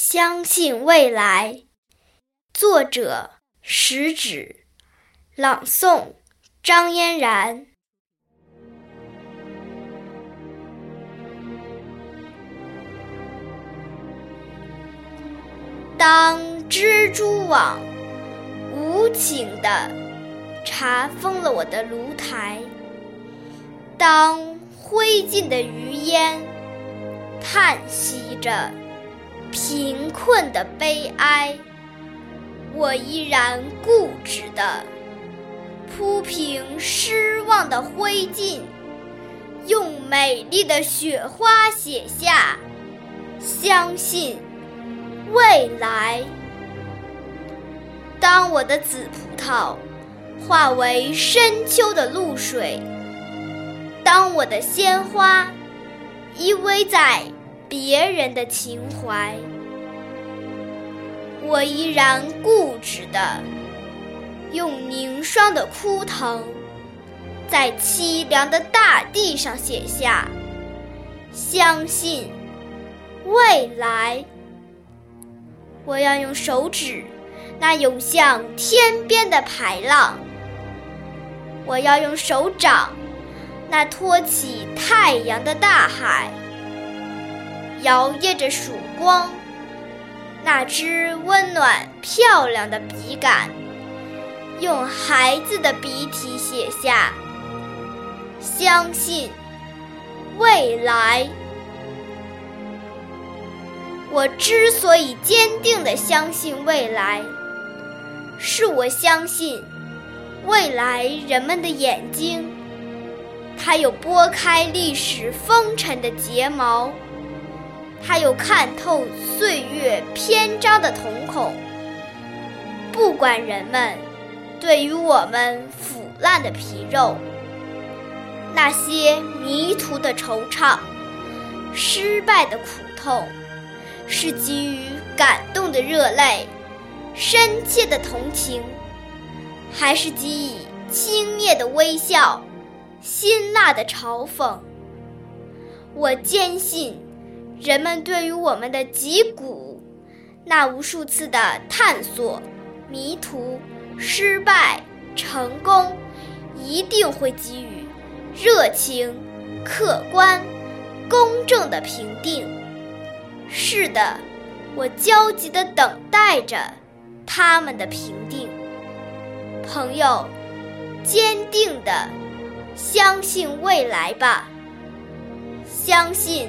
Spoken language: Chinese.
相信未来，作者食指，朗诵张嫣然。当蜘蛛网无情地查封了我的炉台，当灰烬的余烟叹息着。贫困的悲哀，我依然固执地铺平失望的灰烬，用美丽的雪花写下相信未来。当我的紫葡萄化为深秋的露水，当我的鲜花依偎在。别人的情怀，我依然固执地用凝霜的枯藤，在凄凉的大地上写下相信未来。我要用手指那涌向天边的排浪，我要用手掌那托起太阳的大海。摇曳着曙光，那支温暖漂亮的笔杆，用孩子的笔体写下“相信未来”。我之所以坚定地相信未来，是我相信未来人们的眼睛，它有拨开历史风尘的睫毛。他有看透岁月篇章的瞳孔，不管人们对于我们腐烂的皮肉，那些迷途的惆怅，失败的苦痛，是给予感动的热泪，深切的同情，还是给予轻蔑的微笑，辛辣的嘲讽？我坚信。人们对于我们的脊骨，那无数次的探索、迷途、失败、成功，一定会给予热情、客观、公正的评定。是的，我焦急地等待着他们的评定。朋友，坚定地相信未来吧，相信。